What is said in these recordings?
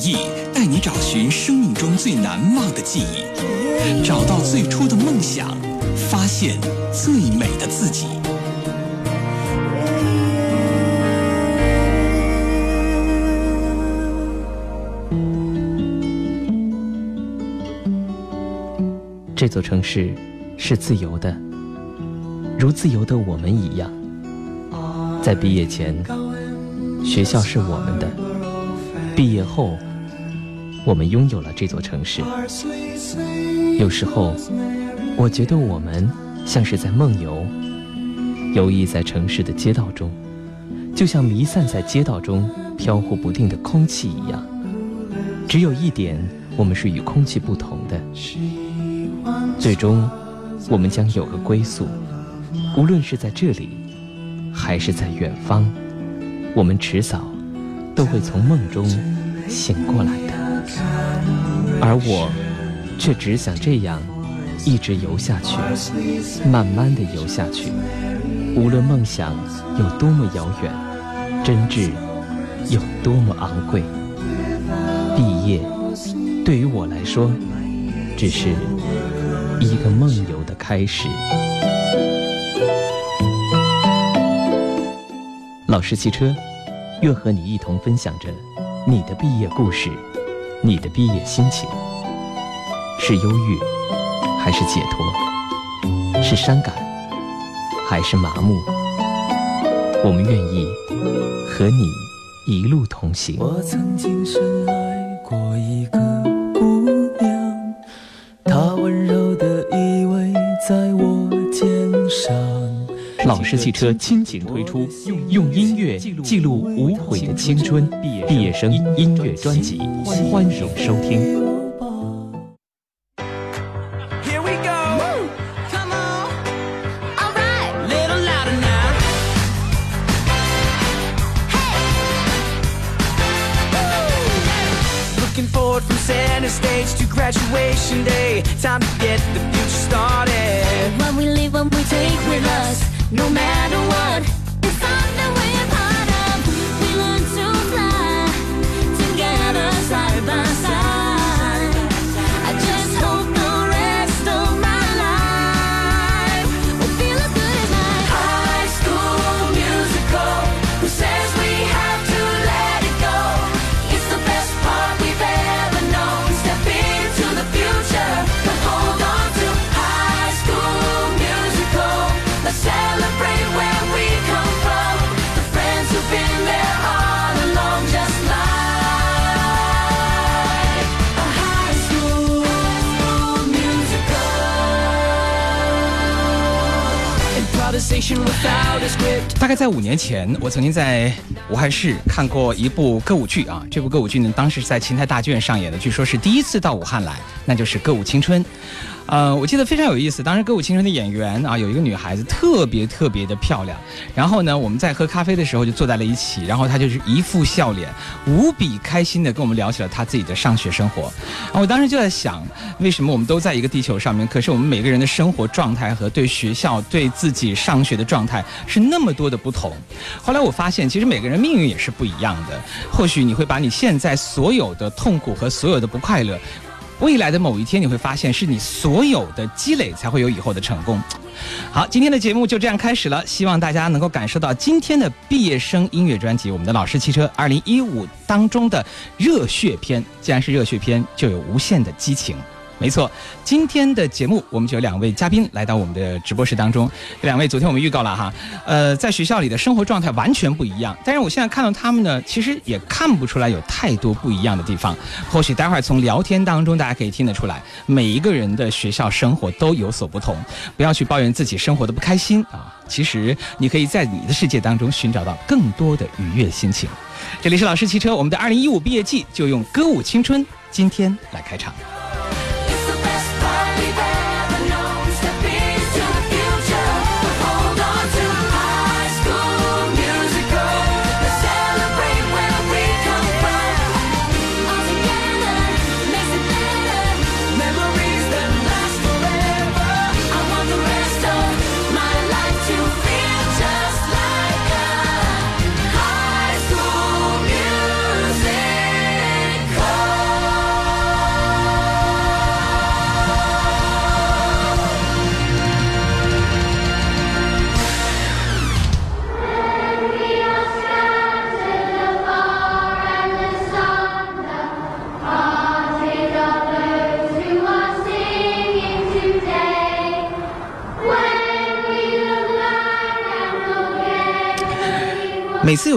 以音乐的名义，带你找寻生命中最难忘的记忆，找到最初的梦想，发现最美的自己。这座城市是自由的，如自由的我们一样。在毕业前，学校是我们的；毕业后，我们拥有了这座城市。有时候，我觉得我们像是在梦游，游弋在城市的街道中，就像弥散在街道中飘忽不定的空气一样。只有一点，我们是与空气不同的。最终，我们将有个归宿，无论是在这里，还是在远方，我们迟早都会从梦中醒过来。而我，却只想这样一直游下去，慢慢的游下去。无论梦想有多么遥远，真挚有多么昂贵，毕业对于我来说，只是。一个梦游的开始。老师汽车，愿和你一同分享着你的毕业故事，你的毕业心情，是忧郁，还是解脱？是伤感，还是麻木？我们愿意和你一路同行。我曾经深爱过一个姑娘，她温柔。老式汽车亲情推出，用音乐记录无悔的青春，毕业生音乐专辑，欢迎收听。五年前，我曾经在武汉市看过一部歌舞剧啊。这部歌舞剧呢，当时是在秦台大剧院上演的，据说是第一次到武汉来，那就是《歌舞青春》。呃，我记得非常有意思。当时《歌舞青春》的演员啊，有一个女孩子特别特别的漂亮。然后呢，我们在喝咖啡的时候就坐在了一起，然后她就是一副笑脸，无比开心的跟我们聊起了她自己的上学生活。然后我当时就在想，为什么我们都在一个地球上面，可是我们每个人的生活状态和对学校、对自己上学的状态是那么多的不同？后来我发现，其实每个人命运也是不一样的。或许你会把你现在所有的痛苦和所有的不快乐。未来的某一天，你会发现是你所有的积累才会有以后的成功。好，今天的节目就这样开始了，希望大家能够感受到今天的毕业生音乐专辑《我们的老师汽车》二零一五当中的热血篇。既然是热血篇，就有无限的激情。没错，今天的节目我们就有两位嘉宾来到我们的直播室当中。这两位昨天我们预告了哈，呃，在学校里的生活状态完全不一样。但是我现在看到他们呢，其实也看不出来有太多不一样的地方。或许待会儿从聊天当中，大家可以听得出来，每一个人的学校生活都有所不同。不要去抱怨自己生活的不开心啊，其实你可以在你的世界当中寻找到更多的愉悦心情。这里是老师汽车，我们的二零一五毕业季就用歌舞青春今天来开场。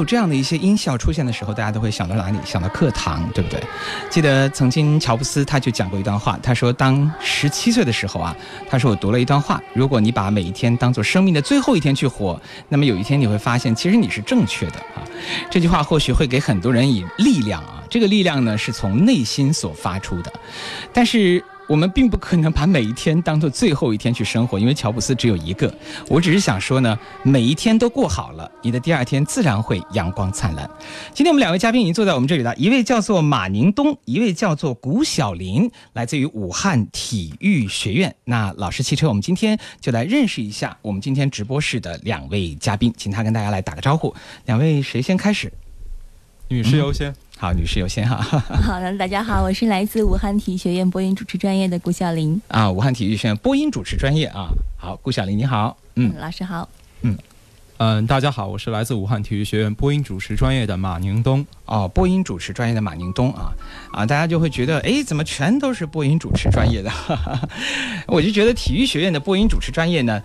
有这样的一些音效出现的时候，大家都会想到哪里？想到课堂，对不对？记得曾经乔布斯他就讲过一段话，他说，当十七岁的时候啊，他说我读了一段话，如果你把每一天当做生命的最后一天去活，那么有一天你会发现，其实你是正确的啊。这句话或许会给很多人以力量啊，这个力量呢是从内心所发出的，但是。我们并不可能把每一天当做最后一天去生活，因为乔布斯只有一个。我只是想说呢，每一天都过好了，你的第二天自然会阳光灿烂。今天我们两位嘉宾已经坐在我们这里了，一位叫做马宁东，一位叫做古小林，来自于武汉体育学院。那老师汽车，我们今天就来认识一下我们今天直播室的两位嘉宾，请他跟大家来打个招呼。两位谁先开始？女士优先。好，女士优先哈。好的，大家好，我是来自武汉体育学院播音主持专业的顾晓玲。啊，武汉体育学院播音主持专业啊。好，顾小林你好。嗯，老师好。嗯，嗯大家好，我是来自武汉体育学院播音主持专业的马宁东。哦，播音主持专业的马宁东啊啊，大家就会觉得，哎，怎么全都是播音主持专业的？我就觉得体育学院的播音主持专业呢，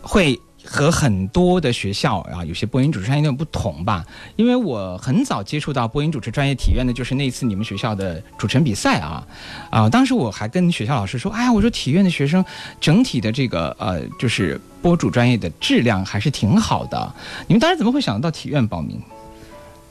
会和很多的学校啊，有些播音主持专业有点不同吧。因为我很早接触到播音主持专业体院的，就是那次你们学校的主持人比赛啊啊，当时我还跟学校老师说，哎呀，我说体院的学生整体的这个呃，就是播主专业的质量还是挺好的。你们当时怎么会想到体院报名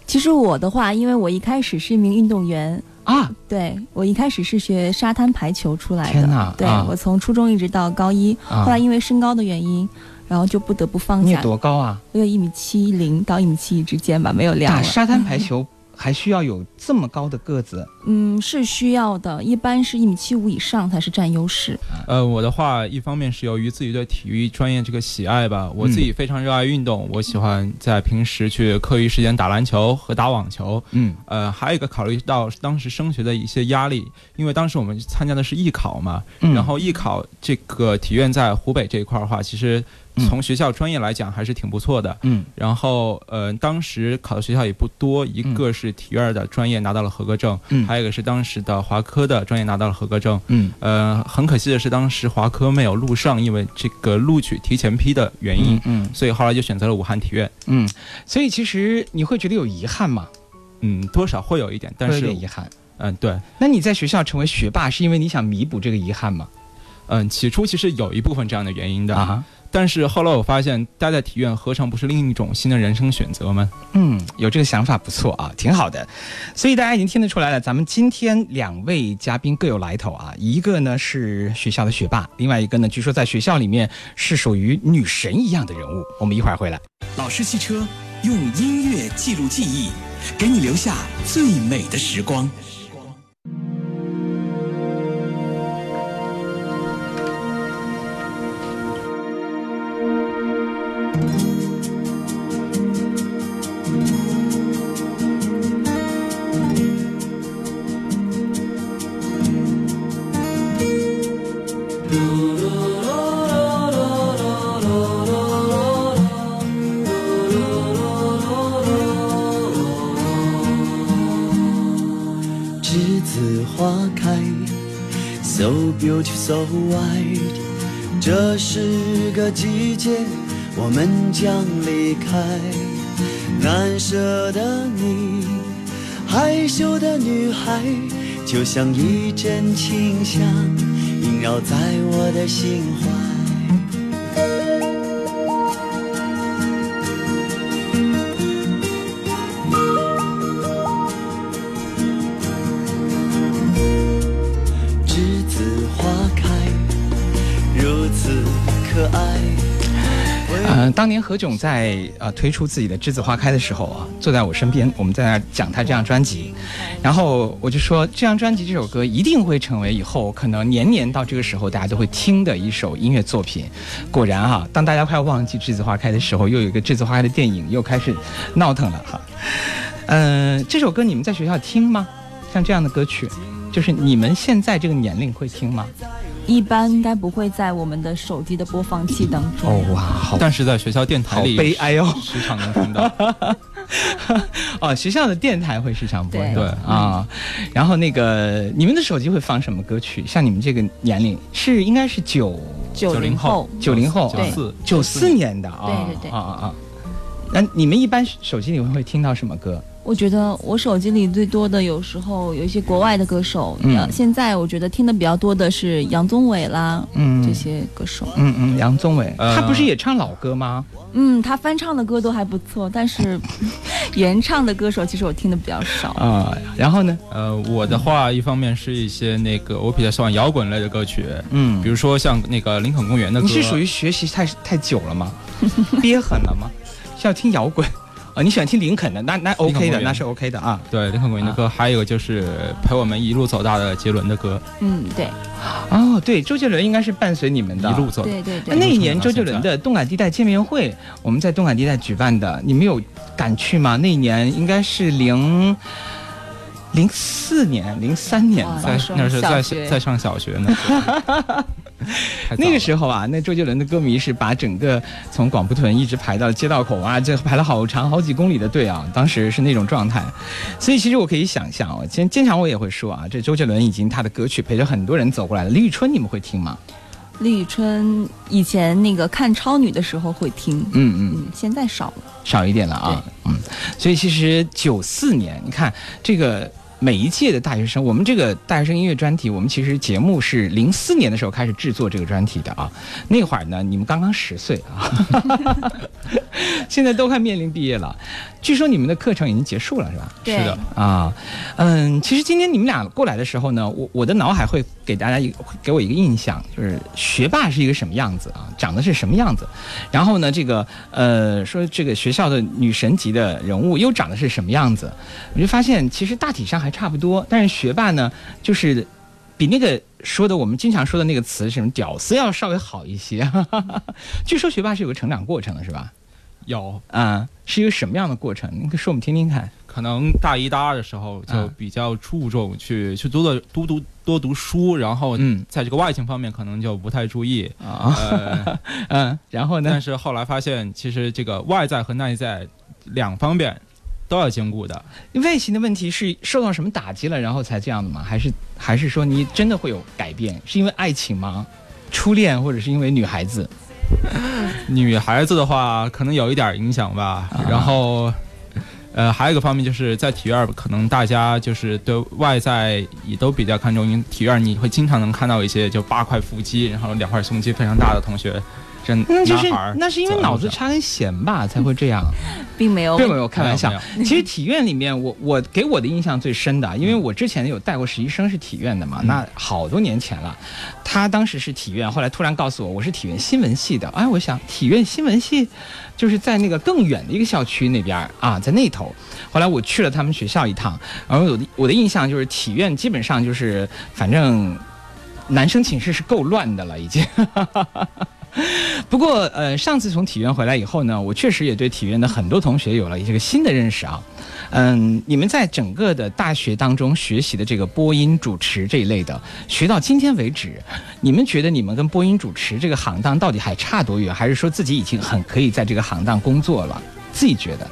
其实我的话，因为我一开始是一名运动员，啊？对我一开始是学沙滩排球出来的。天哪对、啊我从初中一直到高一，啊后来因为身高的原因，然后就不得不放你有。多高啊？我有一米七零到一米七一之间吧，没有量。打沙滩排球还需要有这么高的个子？嗯，是需要的，一般是一米七五以上才是占优势。呃，我的话，一方面是由于自己对体育专业这个喜爱吧，我自己非常热爱运动，我喜欢在平时去课余时间打篮球和打网球。嗯呃，还有一个考虑到当时升学的一些压力，因为当时我们参加的是艺考嘛，嗯然后艺考这个体院在湖北这一块儿的话，其实嗯从学校专业来讲还是挺不错的。嗯然后，呃，当时考的学校也不多，一个是体院的专业拿到了合格证，嗯还有一个是当时的华科的专业拿到了合格证。嗯呃，很可惜的是，当时华科没有录上，因为这个录取提前批的原因，嗯所以后来就选择了武汉体院。嗯，所以其实你会觉得有遗憾吗？嗯，多少会有一点，但是有是点遗憾。嗯，对，那你在学校成为学霸，是因为你想弥补这个遗憾吗？嗯，起初其实有一部分这样的原因的，啊哈，但是后来我发现，待在体院何尝不是另一种新的人生选择吗？嗯，有这个想法不错啊，挺好的。所以大家已经听得出来了，咱们今天两位嘉宾各有来头啊，一个呢是学校的学霸，另外一个呢据说在学校里面是属于女神一样的人物。我们一会儿回来。老式汽车用音乐记录记忆，给你留下最美的时光。花开，so beautiful so white。这是个季节，我们将离开。难舍的你，害羞的女孩，就像一阵清香，萦绕在我的心怀。呃，当年何炅在呃推出自己的《栀子花开》的时候啊，坐在我身边，我们在那儿讲他这张专辑，然后我就说这张专辑这首歌一定会成为以后可能年年到这个时候大家都会听的一首音乐作品。果然哈、当大家快要忘记《栀子花开》的时候，又有一个《栀子花开》的电影又开始闹腾了哈。嗯、这首歌你们在学校听吗？像这样的歌曲，就是你们现在这个年龄会听吗？一般应该不会在我们的手机的播放器当中。哦哇，好但是在学校电台好里悲哀哦。时常能听到。哦，学校的电台会时常播对对啊。然后那个你们的手机会放什么歌曲？像你们这个年龄是应该是九九零后，九零后对九四九四年的啊，对对对啊啊啊。那你们一般手机里面会听到什么歌？我觉得我手机里最多的有时候有一些国外的歌手，嗯呃现在我觉得听的比较多的是杨宗纬啦，嗯这些歌手。嗯嗯，杨宗纬，呃他不是也唱老歌吗？嗯，他翻唱的歌都还不错，但是 原唱的歌手其实我听的比较少。啊，然后呢？呃，我的话，一方面是一些那个我比较喜欢摇滚类的歌曲，嗯比如说像那个林肯公园的歌。你是属于学习太太久了吗？憋狠了吗？是要听摇滚？啊，你喜欢听林肯的，那那 OK 的，那是 OK 的啊。对林肯公园的歌，还有一个就是陪我们一路走大的杰伦的歌，嗯，对哦，对，周杰伦应该是伴随你们的一路走。对对对。那那一年周杰伦的动感地带见面会，我们在动感地带举办的，你们有敢去吗？那一年应该是零零四年、零三年吧哇。在上那是在在上小学呢。那个时候啊，那周杰伦的歌迷是把整个从广埠屯一直排到街道口啊，这排了好长好几公里的队啊，当时是那种状态。所以其实我可以想象，我经经常我也会说啊，这周杰伦已经他的歌曲陪着很多人走过来了。李宇春你们会听吗？李宇春以前那个看超女的时候会听，嗯嗯。嗯，现在少了。少一点了啊，嗯，所以其实九四年，你看这个每一届的大学生，我们这个大学生音乐专题，我们其实节目是零四年的时候开始制作这个专题的啊，那会儿呢，你们刚刚十岁啊，现在都快面临毕业了，据说你们的课程已经结束了是吧？对是的，啊，嗯，其实今天你们俩过来的时候呢，我我的脑海会给大家一个会给我一个印象，就是学霸是一个什么样子啊，长得是什么样子，然后呢，这个呃说这个学校的女神级的人物又长得是什么样子，我就发现其实大体上还差不多，但是学霸呢，就是比那个说的我们经常说的那个词什么屌丝要稍微好一些，据说学霸是有个成长过程的，是吧？有啊，是一个什么样的过程？你可以说我们听听看。可能大一、大二的时候就嗯比较注重去去多的多读多读书，然后嗯在这个外形方面可能就不太注意。啊，呃，嗯，然后呢但？是后来发现，其实这个外在和内在两方面都要兼顾的。外形的问题是受到什么打击了，然后才这样的吗？还是还是说你真的会有改变？是因为爱情吗？初恋，或者是因为女孩子？女孩子的话，可能有一点影响吧。啊然后，呃，还有一个方面就是在体院，可能大家就是对外在也都比较看重。因为体院你会经常能看到一些就八块腹肌，然后两块胸肌非常大的同学，这那就是那是因为脑子插根弦吧，才会这样。并没有并没有开玩笑。其实体院里面，我我给我的印象最深的，因为我之前有带过实习生是体院的嘛，那好多年前了。他当时是体院，后来突然告诉我我是体院新闻系的。哎，我想体院新闻系就是在那个更远的一个校区那边啊，在那头。后来我去了他们学校一趟，然后我的我的印象就是体院基本上就是反正男生寝室是够乱的了，已经。不过，呃，上次从体院回来以后呢，我确实也对体院的很多同学有了一个新的认识啊。嗯，你们在整个的大学当中学习的这个播音主持这一类的，学到今天为止，你们觉得你们跟播音主持这个行当到底还差多远？还是说自己已经很可以在这个行当工作了？自己觉得？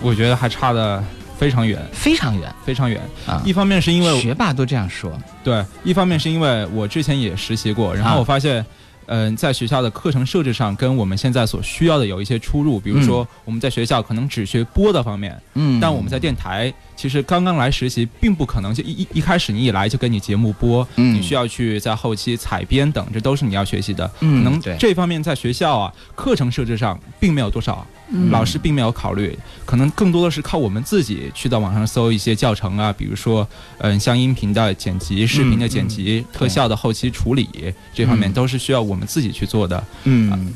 我觉得还差的非常远，非常远非常远。啊。一方面是因为学霸都这样说，对，一方面是因为我之前也实习过，然后啊我发现，嗯、在学校的课程设置上跟我们现在所需要的有一些出入。比如说，我们在学校可能只学播的方面，嗯但我们在电台其实刚刚来实习，并不可能就一一一开始你一来就跟你节目播，嗯你需要去在后期采编等，这都是你要学习的。嗯可能这方面在学校啊，课程设置上并没有多少。嗯老师并没有考虑，可能更多的是靠我们自己去到网上搜一些教程啊，比如说，嗯，像音频的剪辑、视频的剪辑、特效的后期处理这方面，嗯都是需要我们自己去做的。嗯，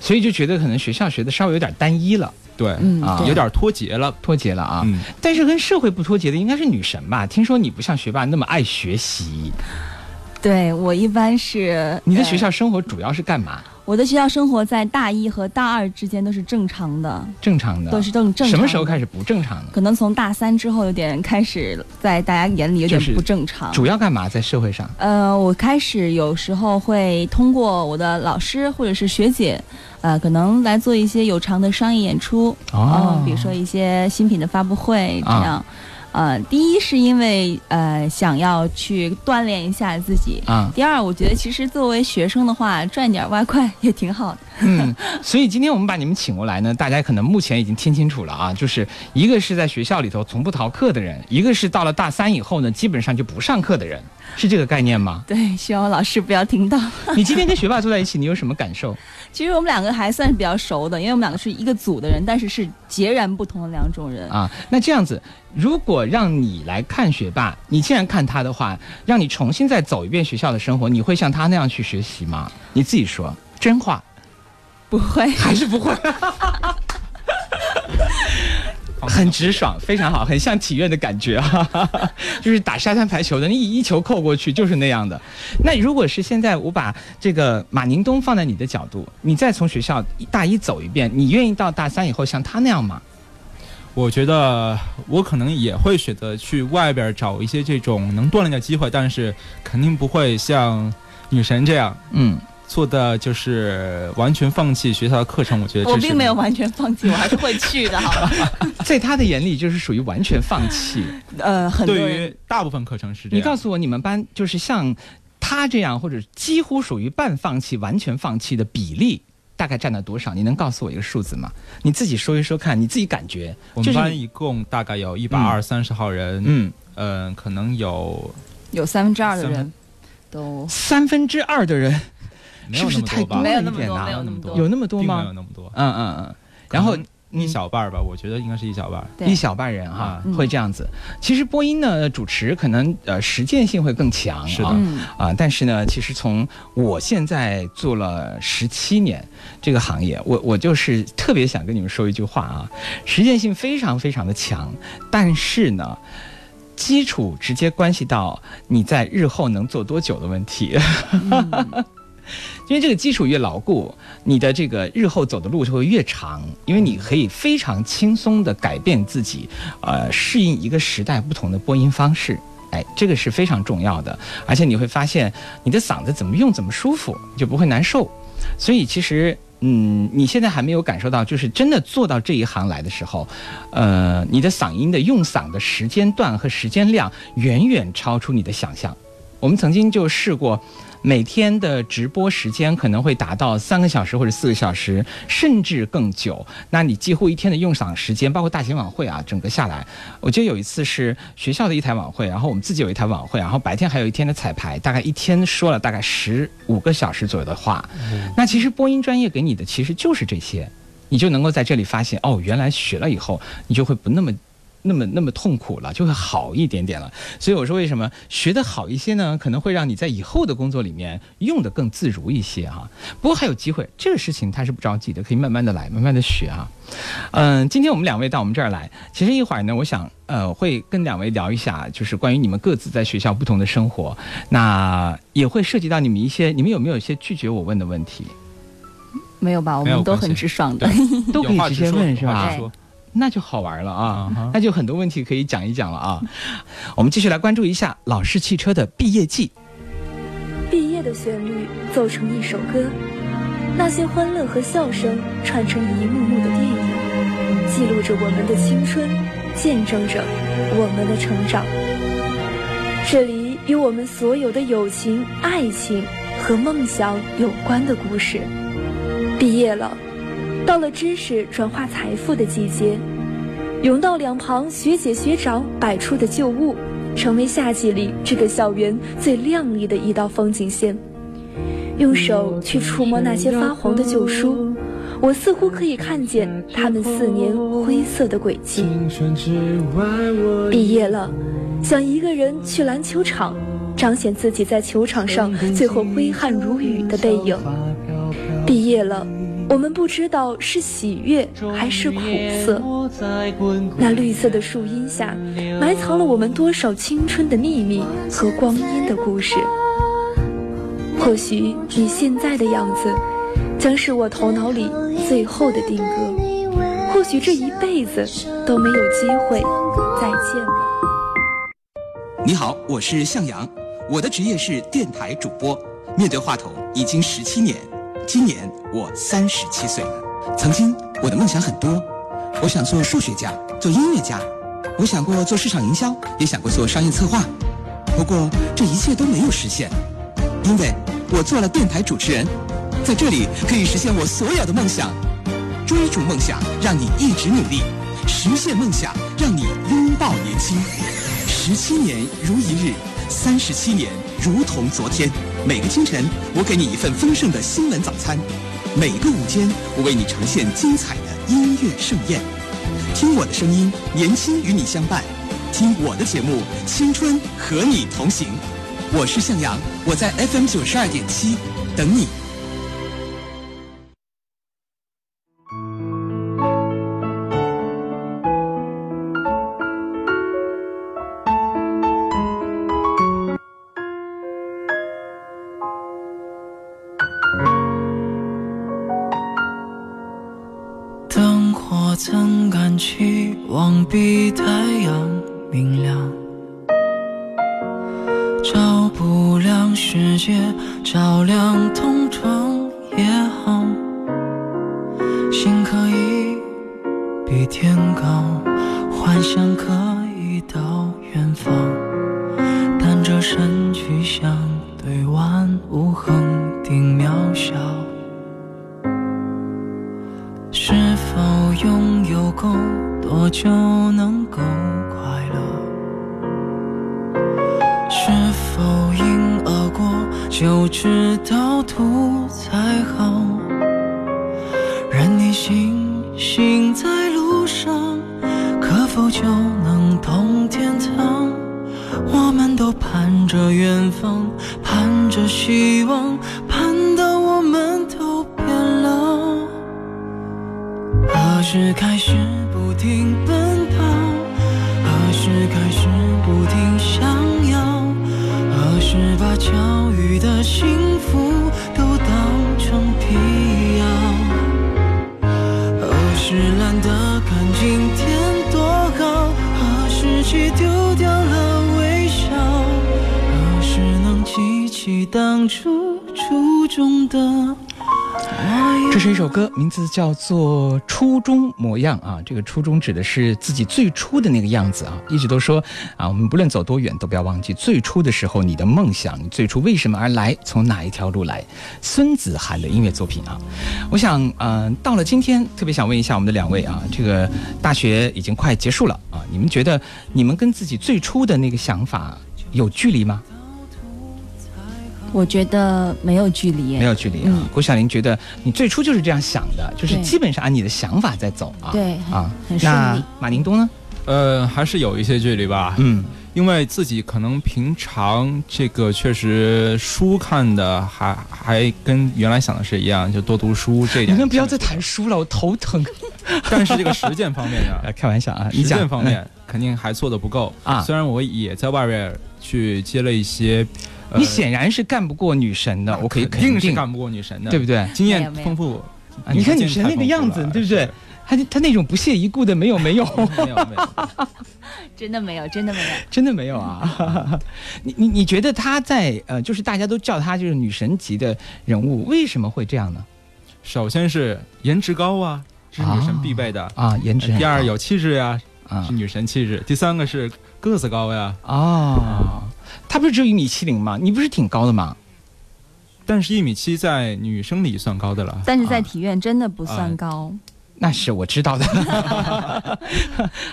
所以就觉得可能学校学的稍微有点单一了，对，嗯啊有点脱节了。脱节了啊。嗯，但是跟社会不脱节的应该是女神吧？听说你不像学霸那么爱学习，对我一般是你的呃学校生活主要是干嘛？我的学校生活在大一和大二之间都是正常的，正常的都是正正常。什么时候开始？不正常的？可能从大三之后有点开始在大家眼里有点不正常。主要干嘛？在社会上？呃，我开始有时候会通过我的老师或者是学姐，呃，可能来做一些有偿的商业演出，哦。嗯比如说一些新品的发布会这啊。样。呃，第一是因为呃想要去锻炼一下自己，啊，第二我觉得其实作为学生的话，赚点外快也挺好的。嗯，所以今天我们把你们请过来呢，大家可能目前已经听清楚了啊，就是一个是在学校里头从不逃课的人，一个是到了大三以后呢，基本上就不上课的人，是这个概念吗？对，希望老师不要听到。你今天跟学霸坐在一起，你有什么感受？其实我们两个还算是比较熟的，因为我们两个是一个组的人，但是是截然不同的两种人。啊，那这样子，如果让你来看学霸，你既然看他的话，让你重新再走一遍学校的生活，你会像他那样去学习吗？你自己说，真话不会，还是不会？很直爽，非常好，很像体院的感觉啊，就是打沙滩排球的，你一球扣过去就是那样的。那如果是现在我把这个马宁东放在你的角度，你再从学校大一走一遍，你愿意到大三以后像他那样吗？我觉得我可能也会选择去外边找一些这种能锻炼的机会，但是肯定不会像女神这样嗯，做的，就是完全放弃学校的课程。我觉得是我并没有完全放弃，我还是会去的，好吧？在他的眼里就是属于完全放弃。呃，很多对于大部分课程是这样。你告诉我，你们班就是像他这样，或者几乎属于半放弃、完全放弃的比例，大概占了多少？你能告诉我一个数字吗？你自己说一说看，你自己感觉。我们班一共大概有一百二三十号人，嗯，嗯、可能有有三分之二的人都三分之二的人是不是太？没有那么多，一点啊没有那么多。有那么多吗没有吗？那么多。嗯嗯嗯。然后一小半儿吧，我觉得应该是一小半儿。一小半人哈、嗯会这样子。其实播音呢，主持可能呃实践性会更强，是的啊，但是呢，其实从我现在做了十七年这个行业，我我就是特别想跟你们说一句话啊，实践性非常非常的强，但是呢。基础直接关系到你在日后能做多久的问题，因为这个基础越牢固，你的这个日后走的路就会越长，因为你可以非常轻松的改变自己，呃，适应一个时代不同的播音方式。哎，这个是非常重要的，而且你会发现你的嗓子怎么用怎么舒服，就不会难受。所以其实，嗯，你现在还没有感受到，就是真的做到这一行来的时候，呃，你的嗓音的用嗓的时间段和时间量远远超出你的想象。我们曾经就试过，每天的直播时间可能会达到三个小时或者四个小时，甚至更久。那你几乎一天的用嗓时间，包括大型晚会啊，整个下来，我记得有一次是学校的一台晚会，然后我们自己有一台晚会，然后白天还有一天的彩排，大概一天说了大概十五个小时左右的话。那其实播音专业给你的其实就是这些，你就能够在这里发现，哦，原来学了以后，你就会不那么。那么那么痛苦了，就会好一点点了。所以我说，为什么学得好一些呢？可能会让你在以后的工作里面用得更自如一些哈、不过还有机会，这个事情它是不着急的，可以慢慢的来，慢慢的学哈、嗯，今天我们两位到我们这儿来，其实一会儿呢，我想呃会跟两位聊一下，就是关于你们各自在学校不同的生活，那也会涉及到你们一些，你们有没有一些拒绝我问的问题？没有吧？我们都很直爽的。都可以直接问是吧那就好玩了啊那就很多问题可以讲一讲了啊。我们继续来关注一下老式汽车的毕业季。毕业的旋律奏成一首歌，那些欢乐和笑声串成一幕幕的电影，记录着我们的青春见证着我们的成长。这里有我们所有的友情、爱情和梦想有关的故事。毕业了，到了知识转化财富的季节，甬道两旁学姐学长摆出的旧物，成为夏季里这个校园最亮丽的一道风景线。用手去触摸那些发黄的旧书，我似乎可以看见他们四年灰色的轨迹。毕业了，想一个人去篮球场，彰显自己在球场上最后挥汗如雨的背影。毕业了，我们不知道是喜悦还是苦涩。那绿色的树荫下，埋藏了我们多少青春的秘密和光阴的故事。或许你现在的样子，将是我头脑里最后的定格。或许这一辈子都没有机会再见了。你好，我是向阳，我的职业是电台主播，面对话筒已经十七年，今年我三十七岁了。曾经我的梦想很多，我想做数学家，做音乐家，我想过做市场营销，也想过做商业策划，不过这一切都没有实现，因为我做了电台主持人，在这里可以实现我所有的梦想。追逐梦想，让你一直努力；实现梦想，让你拥抱年轻。十七年如一日，三十七年如同昨天。每个清晨，我给你一份丰盛的新闻早餐；每个午间，我为你呈现精彩的音乐盛宴。听我的声音，年轻与你相伴；听我的节目，青春和你同行。我是向阳，我在 FM 九十二点七等你。字叫做《初中模样》啊。这个初中指的是自己最初的那个样子啊。一直都说啊，我们不论走多远，都不要忘记最初的时候你的梦想，最初为什么而来，从哪一条路来。孙子涵的音乐作品啊，我想，嗯、到了今天，特别想问一下我们的两位啊，这个大学已经快结束了啊，你们觉得你们跟自己最初的那个想法有距离吗？我觉得没有距离，没有距离啊。嗯郭晓玲觉得你最初就是这样想的，就是基本上按你的想法在走啊。对啊，很顺那利马宁东呢？呃，还是有一些距离吧。嗯，因为自己可能平常这个确实书看的还还跟原来想的是一样，就多读书这一点。你们不要再谈书了，我头疼。但是这个实践方面呢，开玩笑啊，实践方面肯定还做的不够啊虽然我也在外边去接了一些，呃你显然是干不过女神的，我可以肯定肯定是干不过女神的，对不对？经验丰富啊你看女神那个样子，对不对？她她那种不屑一顾的，没有没有，没有 没有，真的没有，真的没有。真的没有啊！你你你觉得她在呃，就是大家都叫她就是女神级的人物，为什么会这样呢？首先是颜值高啊，这是女神必备的啊，颜值。第二有气质呀，啊是女神气质。第三个是个子高呀，哦，他不是只有一米七零吗？你不是挺高的吗？但是一米七在女生里算高的了。但是在体院真的不啊算高。那是我知道的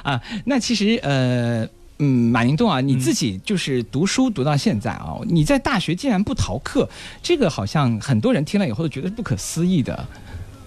啊。那其实呃。嗯，马宁栋啊，你自己就是读书读到现在啊，你在大学竟然不逃课，这个好像很多人听了以后都觉得是不可思议的。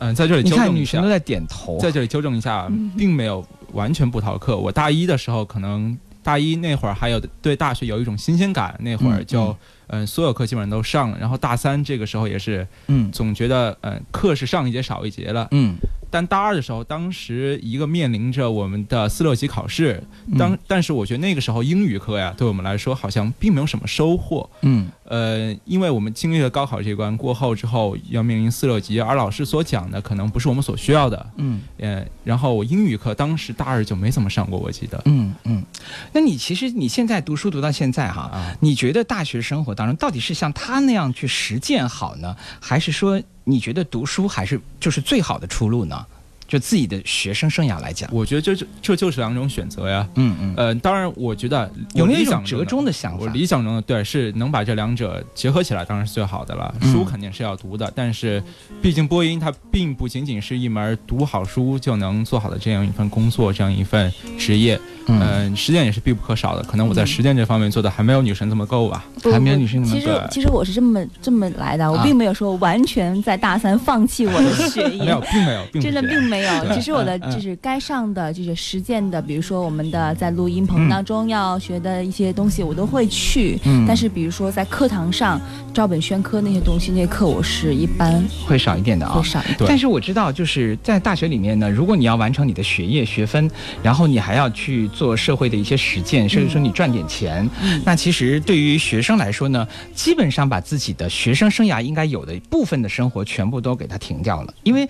嗯，在这里你看纠正一下，女生都在点头，在这里纠正一下嗯，并没有完全不逃课。我大一的时候，可能大一那会儿还有对大学有一种新鲜感，那会儿嗯就嗯、所有课基本上都上了。然后大三这个时候也是，嗯总觉得嗯、课是上一节少一节了。嗯但大二的时候，当时一个面临着我们的四六级考试，当、嗯但是我觉得那个时候英语课呀，对我们来说好像并没有什么收获。嗯呃，因为我们经历了高考这一关过后之后，要面临四六级，而老师所讲的可能不是我们所需要的。嗯呃，然后我英语课当时大二就没怎么上过，我记得。嗯嗯。那你其实你现在读书读到现在哈，啊，你觉得大学生活当中到底是像他那样去实践好呢，还是说你觉得读书还是就是最好的出路呢？就自己的学生生涯来讲，我觉得这就这就是两种选择呀。嗯嗯，呃，当然，我觉得有没有一种折中的想法我法。理想中的对是能把这两者结合起来，当然是最好的了。嗯书肯定是要读的，但是毕竟播音它并不仅仅是一门读好书就能做好的这样一份工作，这样一份职业。嗯嗯、实践也是必不可少的。可能我在实践这方面做的还没有女神这么够吧。不还没有女神那么其实其实我是这么这么来的，我啊并没有说完全在大三放弃我的学业。没有，并没有，并不 真的并没有，对其实我的就是该上的就是实践的，比如说我们的在录音棚当中要学的一些东西，我都会去。嗯但是比如说在课堂上照本宣科那些东西，那些课我是一般会少一点的啊会。少一点。但是我知道，就是在大学里面呢，如果你要完成你的学业学分，然后你还要去做社会的一些实践，甚至说你赚点钱，那其实对于学生来说呢，基本上把自己的学生生涯应该有的部分的生活全部都给它停掉了，因为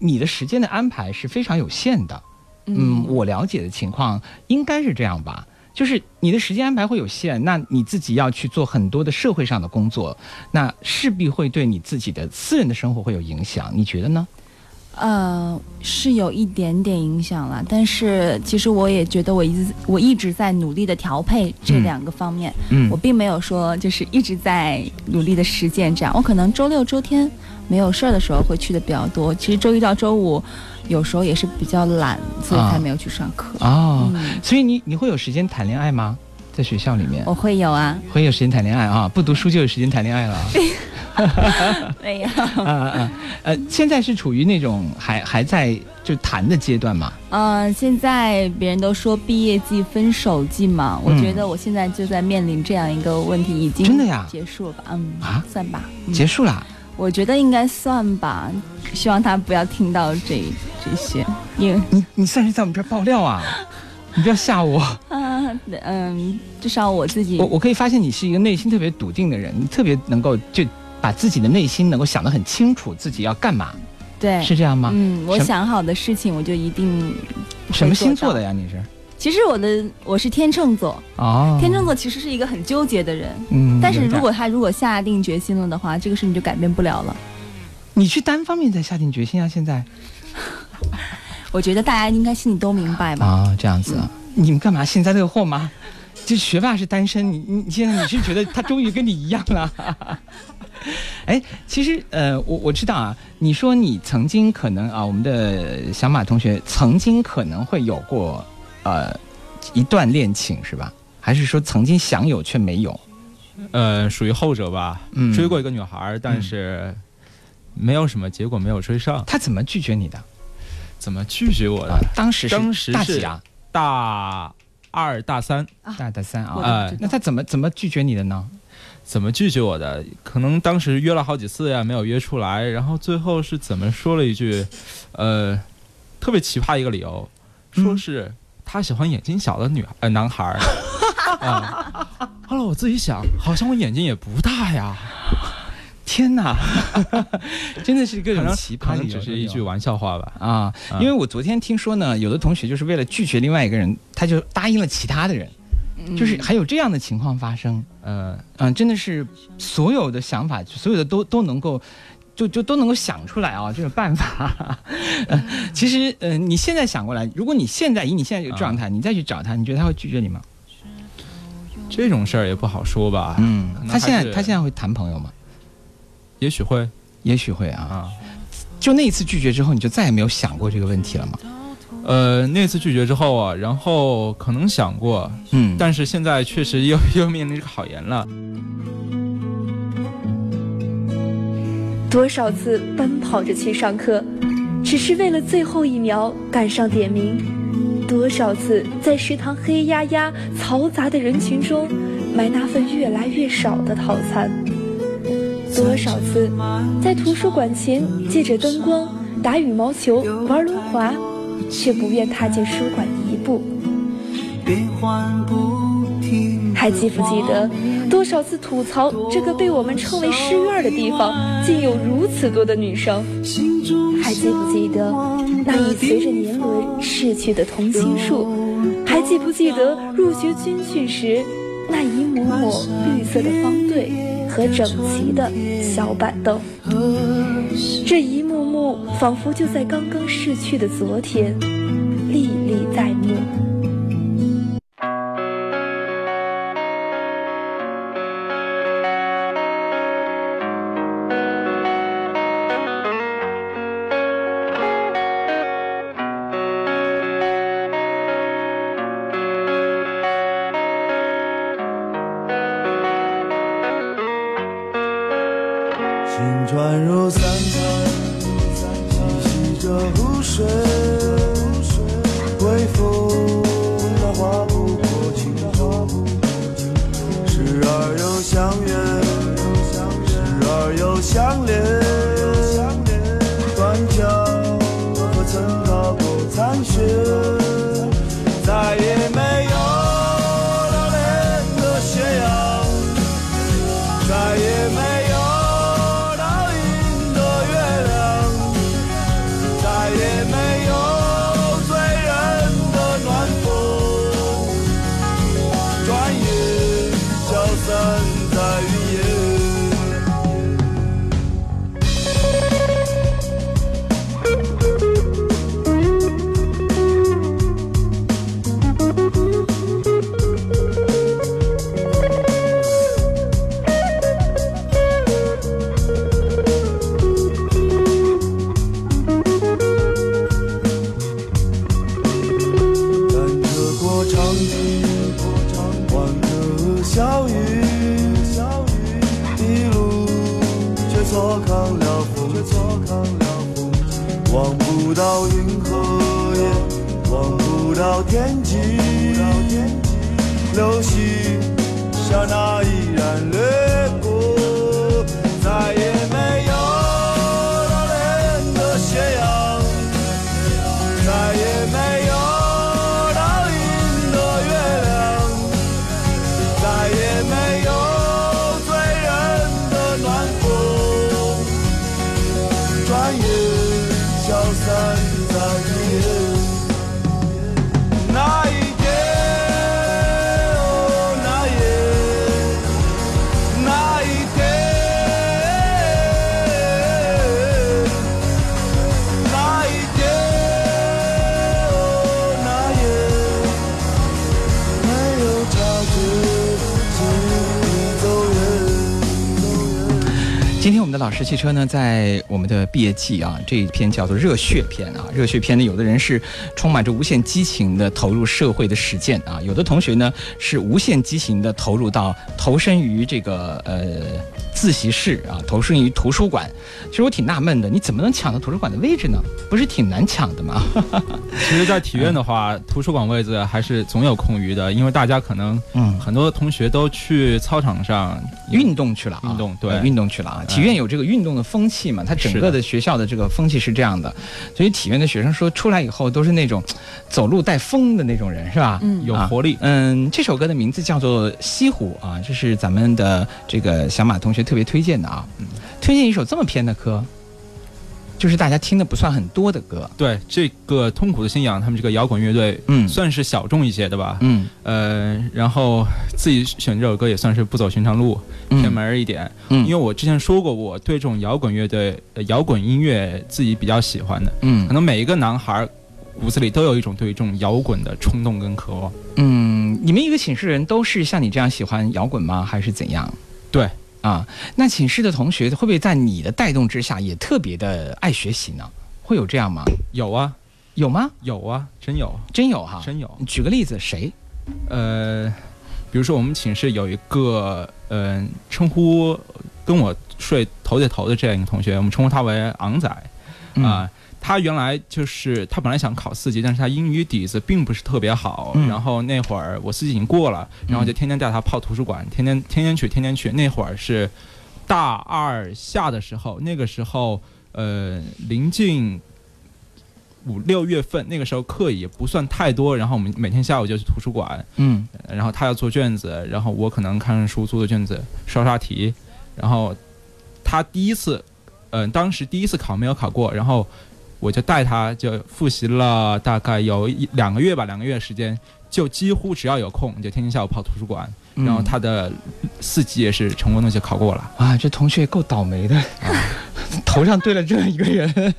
你的时间的安排是非常有限的。嗯，我了解的情况应该是这样吧。就是你的时间安排会有限，那你自己要去做很多的社会上的工作，那势必会对你自己的私人的生活会有影响。你觉得呢？呃，是有一点点影响了，但是其实我也觉得我一直我一直在努力的调配这嗯两个方面，嗯我并没有说就是一直在努力的实践这样，我可能周六周天没有事儿的时候会去的比较多，其实周一到周五有时候也是比较懒，所以啊才没有去上课。哦，嗯，所以你你会有时间谈恋爱吗？在学校里面我会有啊，会有时间谈恋爱啊？不读书就有时间谈恋爱了啊？没有，啊啊啊！呃，现在是处于那种还还在就谈的阶段嘛？呃，现在别人都说毕业季、分手季嘛，我嗯觉得我现在就在面临这样一个问题，已经真的呀结束了吧？嗯，啊算吧，嗯结束了？我觉得应该算吧，希望他不要听到这这些，因为你你算是在我们这儿爆料啊？你不要吓我！啊，嗯，至少我自己我我可以发现你是一个内心特别笃定的人，你特别能够就把自己的内心能够想得很清楚，自己要干嘛，对是这样吗？嗯，我想好的事情我就一定什么星座的？呀？你是？其实我的我是天秤座，哦，天秤座其实是一个很纠结的人，嗯，但是如果他如果下定决心了的话，这个事情就改变不了了。你去单方面在下定决心啊，现在 我觉得大家应该心里都明白吧。啊，这样子啊，你们干嘛幸灾乐祸吗？这学霸是单身，你你你现在你是觉得他终于跟你一样了？哎，其实呃，我我知道啊，你说你曾经可能啊，我们的小马同学曾经可能会有过呃一段恋情是吧？还是说曾经想有却没有？呃，属于后者吧。嗯追过一个女孩儿，但是没有什么结果，没有追上。他怎么拒绝你的？怎么拒绝我的？啊，当时是当时是大几啊？大二、大三，大大三啊？那他怎么怎么拒绝你的呢？怎么拒绝我的？可能当时约了好几次呀，没有约出来。然后最后是怎么说了一句，呃，特别奇葩一个理由，说嗯是他喜欢眼睛小的女孩呃男孩儿。啊，后来我自己想，好像我眼睛也不大呀，天哪，真的是各种奇葩只是一句玩笑话吧。啊，啊因为我昨天听说呢，有的同学就是为了拒绝另外一个人，他就答应了其他的人，嗯就是还有这样的情况发生。呃，嗯，真的是所有的想法，所有的都都能够。就就都能够想出来啊，这种办法。呃，其实呃，你现在想过来，如果你现在以你现在这个状态，你再去找他，你觉得他会拒绝你吗？这种事儿也不好说吧。嗯他现在他现在会谈朋友吗？也许会也许会啊。啊。就那一次拒绝之后，你就再也没有想过这个问题了吗？呃，那次拒绝之后啊，然后可能想过，嗯，但是现在确实又 又面临着考研了。多少次奔跑着去上课，只是为了最后一秒赶上点名；多少次在食堂黑压压、嘈杂的人群中买那份越来越少的套餐；多少次在图书馆前借着灯光打羽毛球、玩轮滑，却不愿踏进书馆一步。还记不记得多少次吐槽这个被我们称为诗院的地方，竟有如此多的女生？还记不记得那已随着年轮逝去的同心树？还记不记得入学军训时那一抹抹绿色的方队和整齐的小板凳？这一幕仿佛就在刚刚逝去的昨天，历历在目。心穿入三，睡，到云和烟，望不到天际，流星刹那依然掠过，再也那老师汽车呢，在我们的毕业季啊这一篇叫做热血篇啊，热血篇呢，有的人是充满着无限激情的投入社会的实践啊，有的同学呢是无限激情的投入到投身于这个呃自习室啊，投身于图书馆。其实我挺纳闷的，你怎么能抢到图书馆的位置呢？不是挺难抢的吗？其实，在体院的话，图书馆位置还是总有空余的，因为大家可能嗯很多同学都去操场上运动去了啊，运动对呃运动去了啊。体院有这个运动的风气嘛，它整个的学校的这个风气是这样的，所以体院的学生说出来以后都是那种走路带风的那种人，是吧？嗯有活力。嗯，这首歌的名字叫做《西湖》啊，这是咱们的这个小马同学特别推荐的啊，嗯，推荐一首这么偏的歌，就是大家听的不算很多的歌。对这个痛苦的信仰，他们这个摇滚乐队，嗯算是小众一些的吧。嗯呃，然后自己选这首歌也算是不走寻常路，嗯偏门一点。嗯因为我之前说过，我对这种摇滚乐队、呃摇滚音乐自己比较喜欢的。嗯可能每一个男孩儿骨子里都有一种对于这种摇滚的冲动跟渴望。嗯，你们一个寝室人都是像你这样喜欢摇滚吗？还是怎样？对啊，那寝室的同学会不会在你的带动之下也特别的爱学习呢？会有这样吗？有啊，有吗？有啊，真有，真有哈，真有。你举个例子，谁？呃，比如说我们寝室有一个，呃，称呼跟我睡头对头的这样一个同学，我们称呼他为昂仔啊、嗯他原来就是他本来想考四级，但是他英语底子并不是特别好。嗯然后那会儿我四级已经过了，然后就天天带他泡图书馆，天天天天去，天天去。那会儿是大二下的时候，那个时候呃临近五六月份，那个时候课也不算太多，然后我们每天下午就去图书馆，嗯然后他要做卷子，然后我可能看书做做卷子，刷刷题，然后他第一次，嗯、当时第一次考没有考过，然后我就带他就复习了大概有一两个月吧，两个月时间，就几乎只要有空就天天下午跑图书馆，然后他的四级也是成功的就考过了。啊，这同学也够倒霉的，头上对了这样一个人。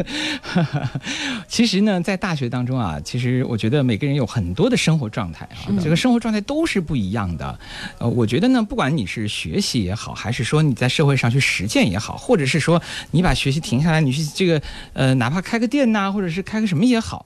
其实呢，在大学当中啊，其实我觉得每个人有很多的生活状态啊，这个生活状态都是不一样的。呃，我觉得呢，不管你是学习也好，还是说你在社会上去实践也好，或者是说你把学习停下来，你去这个呃，哪怕开个店呐、或者是开个什么也好。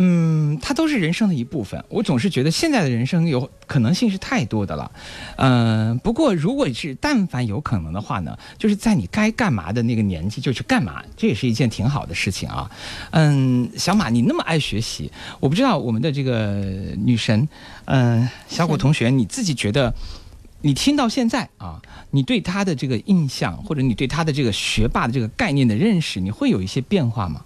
嗯，它都是人生的一部分。我总是觉得现在的人生有可能性是太多的了。嗯、不过如果是但凡有可能的话呢，就是在你该干嘛的那个年纪就去干嘛，这也是一件挺好的事情啊。嗯，小马，你那么爱学习，我不知道我们的这个女神，嗯、小谷同学，你自己觉得？你听到现在啊，你对她的这个印象，或者你对她的这个学霸的这个概念的认识，你会有一些变化吗？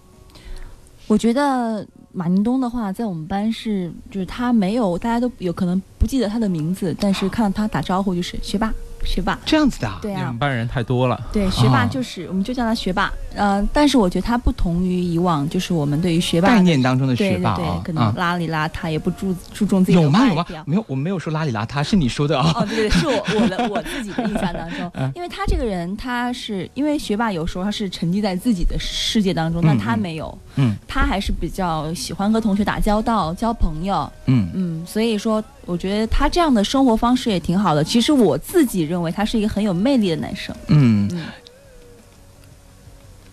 我觉得马宁东的话，在我们班是，就是他没有，大家都有可能不记得他的名字，但是看到他打招呼就是学霸，学霸。这样子的啊？对啊你们，班人太多了。对，学霸哦就是，我们就叫他学霸。呃，但是我觉得他不同于以往，就是我们对于学霸的概念当中的学霸啊，对对，可能啊邋里邋遢，也不注注重自己的有吗？有吗外表？。没有，我们没有说邋里邋遢，是你说的啊。哦，对对，对是我 我的我自己的印象当中，因为他这个人，他是因为学霸有时候他是沉浸在自己的世界当中，但他嗯没有，嗯他还是比较喜欢和同学打交道、交朋友，嗯嗯，所以说我觉得他这样的生活方式也挺好的。其实我自己认为他是一个很有魅力的男生，嗯嗯，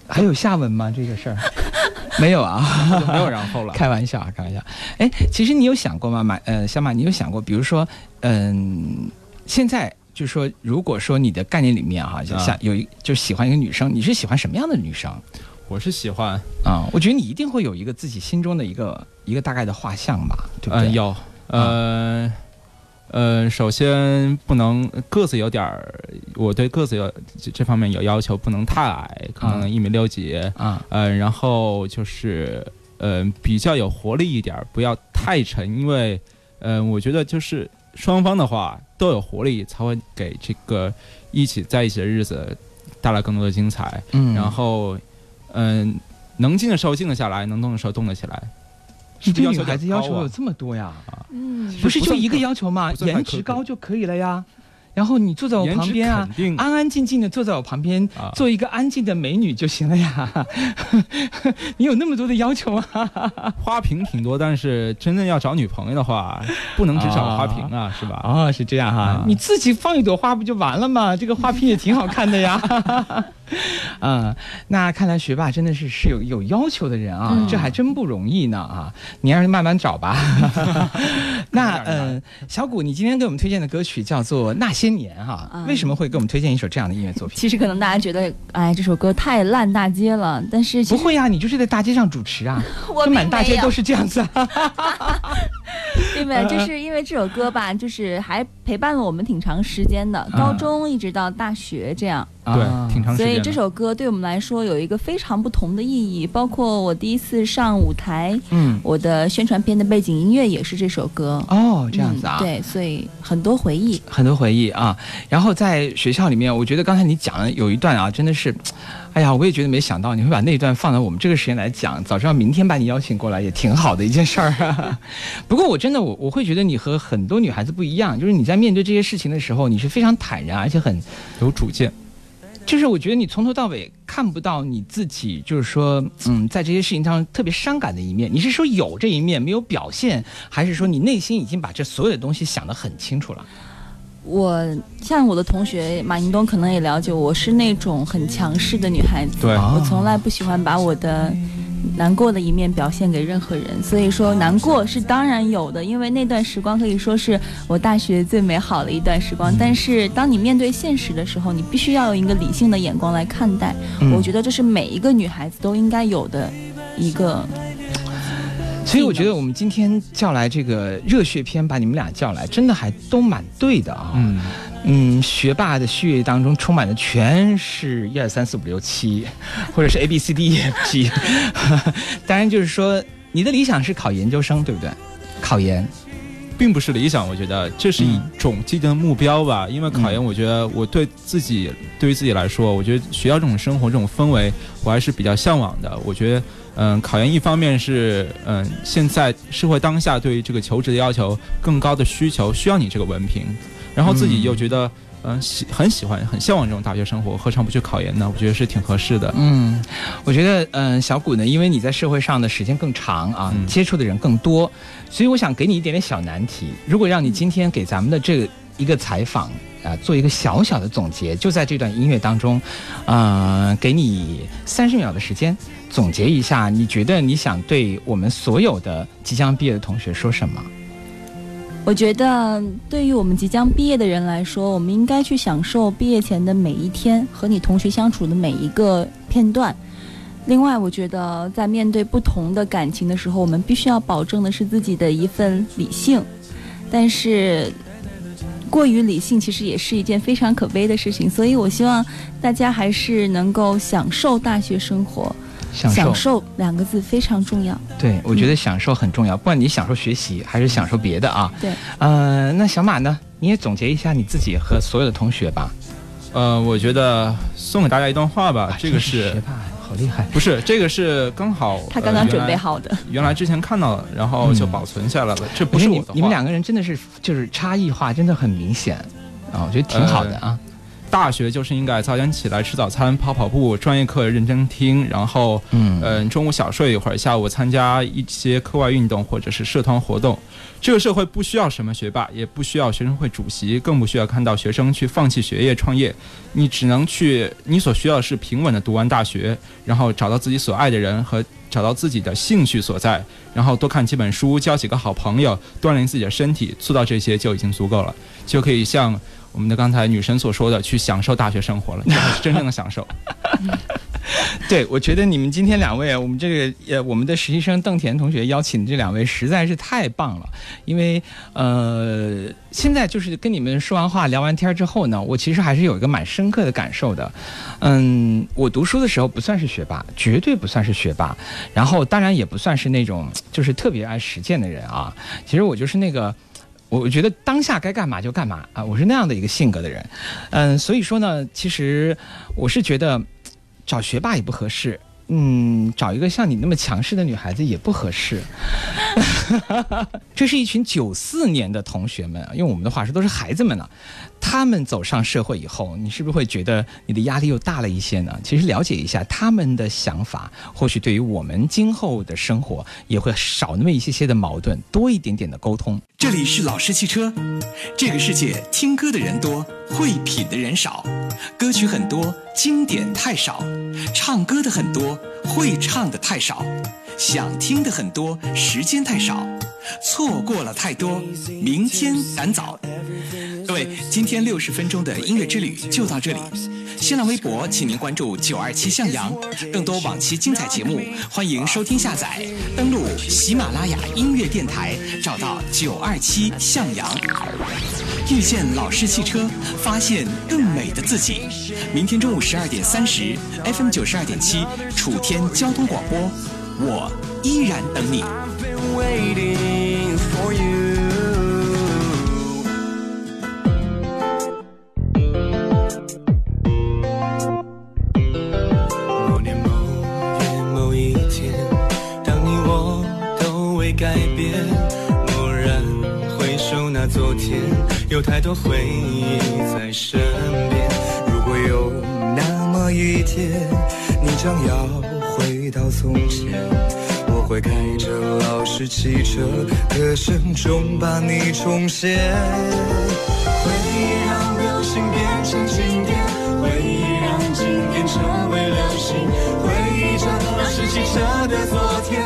还有下文吗？这个事儿 没有啊，没有然后了。开玩笑啊，开玩笑。哎，其实你有想过吗？马呃，小马，你有想过，比如说，嗯，现在就是说，如果说你的概念里面哈、就像啊有一就喜欢一个女生，你是喜欢什么样的女生我是喜欢，啊、我觉得你一定会有一个自己心中的一个一个大概的画像吧，对不嗯、有，呃，呃，首先不能个子有点儿，我对个子有这这方面有要求，不能太矮，可啊能一米六几，啊，呃，然后就是呃比较有活力一点儿，不要太沉，因为呃我觉得就是双方的话都有活力，才会给这个一起在一起的日子带来更多的精彩。嗯，然后嗯、能静的时候静得下来，能动的时候动得起来。你对女孩子要求有这么多呀？嗯不是就一个要求吗颜值高就可以了呀。然后你坐在我旁边啊安安静静的坐在我旁边，啊做一个安静的美女就行了呀。你有那么多的要求啊？花瓶挺多，但是真正要找女朋友的话，不能只找花瓶啊，是吧？哦，是这样哈、啊你自己放一朵花不就完了吗？这个花瓶也挺好看的呀。啊、那看来学霸真的是是有有要求的人啊，嗯这还真不容易呢啊！你让人慢慢找吧。那有点难呃，小谷，你今天给我们推荐的歌曲叫做《那些年》哈，嗯为什么会给我们推荐一首这样的音乐作品？其实可能大家觉得，哎，这首歌太烂大街了，但是不会啊，你就是在大街上主持啊，我满大街都是这样子啊。对不对？就是因为这首歌吧，就是还陪伴了我们挺长时间的，高中一直到大学这样。啊对，挺长时间。所以这首歌对我们来说有一个非常不同的意义，包括我第一次上舞台，嗯，我的宣传片的背景音乐也是这首歌。哦，这样子啊。嗯对，所以很多回忆。很多回忆啊。然后在学校里面，我觉得刚才你讲的有一段啊，真的是，哎呀，我也觉得没想到你会把那段放到我们这个时间来讲，早知道明天把你邀请过来也挺好的一件事儿、啊。不过我真的我我会觉得你和很多女孩子不一样，就是你在面对这些事情的时候，你是非常坦然，而且很有主见。就是我觉得你从头到尾看不到你自己，就是说，嗯，在这些事情上特别伤感的一面。你是说有这一面没有表现，还是说你内心已经把这所有的东西想得很清楚了？我像我的同学马迎东可能也了解，我是那种很强势的女孩子，对我从来不喜欢把我的难过的一面表现给任何人，所以说难过是当然有的，因为那段时光可以说是我大学最美好的一段时光。但是当你面对现实的时候，你必须要用一个理性的眼光来看待，嗯我觉得这是每一个女孩子都应该有的一个。所以我觉得我们今天叫来这个热血篇，把你们俩叫来，真的还都蛮对的啊。嗯嗯，学霸的血液当中充满的全是一二三四五六七，或者是 A B C D E F G。当然，就是说你的理想是考研究生，对不对？考研，并不是理想，我觉得这是一种既定的目标吧。因为考研，我觉得我对自己，对于自己来说，我觉得学校这种生活、这种氛围，我还是比较向往的。我觉得，嗯，考研一方面是，嗯，现在社会当下对于这个求职的要求更高的需求，需要你这个文凭，然后自己又觉得。嗯，喜很喜欢，很向往这种大学生活，何尝不去考研呢？我觉得是挺合适的。嗯，我觉得，嗯、小谷呢，因为你在社会上的时间更长啊，接触的人更多，所以我想给你一点点小难题。如果让你今天给咱们的这个一个采访啊、做一个小小的总结，就在这段音乐当中，呃，给你三十秒的时间总结一下，你觉得你想对我们所有的即将毕业的同学说什么？我觉得，对于我们即将毕业的人来说，我们应该去享受毕业前的每一天和你同学相处的每一个片段。另外，我觉得在面对不同的感情的时候，我们必须要保证的是自己的一份理性。但是，过于理性其实也是一件非常可悲的事情。所以我希望大家还是能够享受大学生活。享受两个字非常重要。对，我觉得享受很重要，不管你享受学习还是享受别的啊。对，呃，那小马呢？你也总结一下你自己和所有的同学吧。呃，我觉得送给大家一段话吧，这个是学霸，好厉害。不是，这个是刚好 他刚刚准备好的呃原来，原来之前看到了，然后就保存下来了。这不是我你们两个人真的是就是差异化，真的很明显啊，我觉得挺好的啊。大学就是应该早点起来吃早餐、跑跑步，专业课认真听，然后嗯呃中午小睡一会儿，下午参加一些课外运动或者是社团活动。这个社会不需要什么学霸，也不需要学生会主席，更不需要看到学生去放弃学业创业。你只能去，你所需要的是平稳的读完大学，然后找到自己所爱的人和找到自己的兴趣所在，然后多看几本书，交几个好朋友，锻炼自己的身体，做到这些就已经足够了，就可以像我们的刚才女神所说的，去享受大学生活了，这才是真正的享受。对，我觉得你们今天两位，我们这个呃，我们的实习生邓田同学邀请的这两位实在是太棒了，因为呃，现在就是跟你们说完话、聊完天之后呢，我其实还是有一个蛮深刻的感受的。嗯，我读书的时候不算是学霸，绝对不算是学霸，然后当然也不算是那种就是特别爱实践的人啊。其实我就是那个。我觉得当下该干嘛就干嘛啊，我是那样的一个性格的人，嗯，所以说呢，其实我是觉得找学霸也不合适，嗯，找一个像你那么强势的女孩子也不合适。这是一群九四年的同学们，用我们的话说都是孩子们呢、他们走上社会以后，你是不是会觉得你的压力又大了一些呢？其实了解一下他们的想法，或许对于我们今后的生活也会少那么一些些的矛盾，多一点点的沟通。这里是老式汽车。这个世界听歌的人多，会品的人少，歌曲很多，经典太少；唱歌的很多，会唱的太少；想听的很多，时间太少，错过了太多，明天赶早。各位，今天六十分钟的音乐之旅就到这里。新浪微博，请您关注九二七向阳，更多往期精彩节目，欢迎收听下载。登录喜马拉雅音乐电台，找到九二七向阳，遇见老式汽车，发现更美的自己。明天中午十二点三十，FM 九十二点七，楚天交通广播，我依然等你。I've been waiting for you. 某年某月某一天当你我都未改变蓦然回首那昨天有太多回忆在身边。如果有那么一天你将要回到从前，我会开着老式汽车，歌声中把你重现。回忆让流星变成经典，回忆让经典成为流星，回忆着老式汽车的昨天。